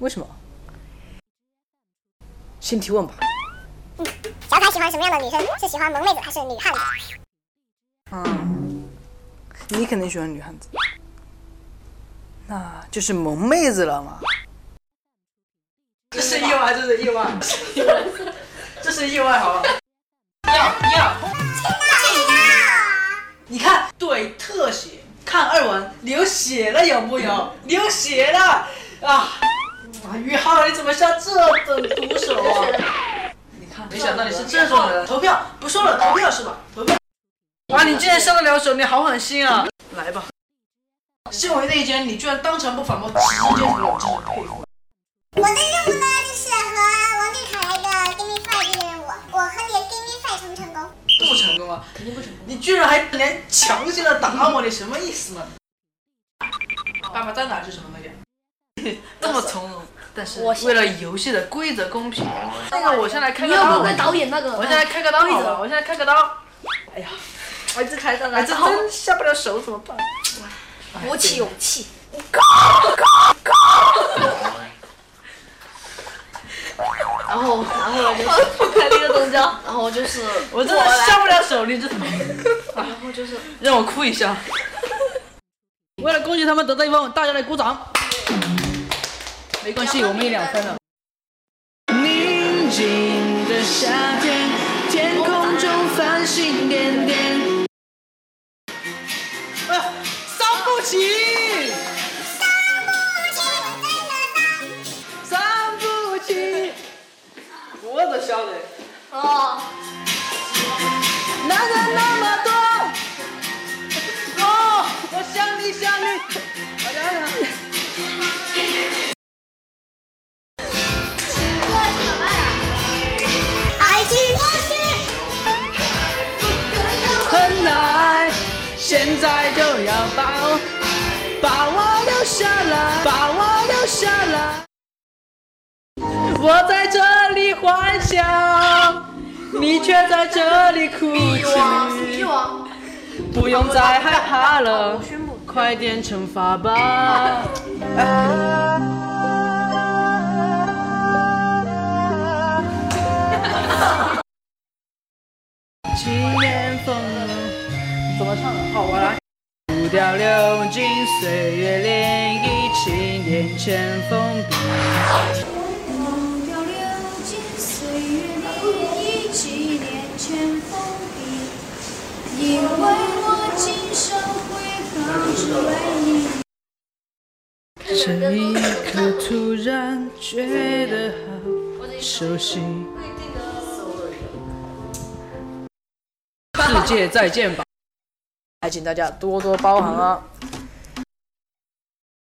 为什么？先提问吧。小凯喜欢什么样的女生？是喜欢萌妹子还是女汉子？嗯，你肯定喜欢女汉子，那就是萌妹子了嘛。这是意外，这是意外，这是意外，好吧？要要，你看，对，特写，看二文流血了有木有？流血了啊！你怎么下这等毒手啊？你看，没想到你是这种人。投票，不说了，投票是吧？投票。哇，你竟然下得了手，你好狠心啊！来吧，身为内奸，你居然当场不反驳，直接投了，真是佩服。我的任务呢，就是和王俊凯来一个 give me five 这个任务。我和你 give me five 成不成功？不成功啊！肯定不成功。你居然还连强行的打我，你什么意思呢？爸爸在哪是什么东西？这么从容，但是为了游戏的规则公平，那个我先来开个刀。导演那个，我先来开个刀好了？我先来开个刀。哎呀，我一直开刀哎，这真下不了手怎么办？鼓起勇气。然后，然后就是不开那个动作，然后就是我真的下不了手，你这。然后就是让我哭一下。为了恭喜他们得到一分，大家来鼓掌。没关系，我们赢两分了。宁静的夏天，天空中繁星点点。啊，伤不起。伤不起。我都晓得。哦，男人那么多。哦，我想你想你。大家把我把我留下来，把我留下来。我在这里幻想，你却在这里哭泣。不用再害怕了，快点惩罚吧。七年风怎么唱的？好，我来。步调流进岁月涟漪，七年前封闭。步调流进岁月涟漪，几年前封闭，因为我今生会告知为你。这一刻突然觉得好熟悉。世界再见吧，还请大家多多包涵啊！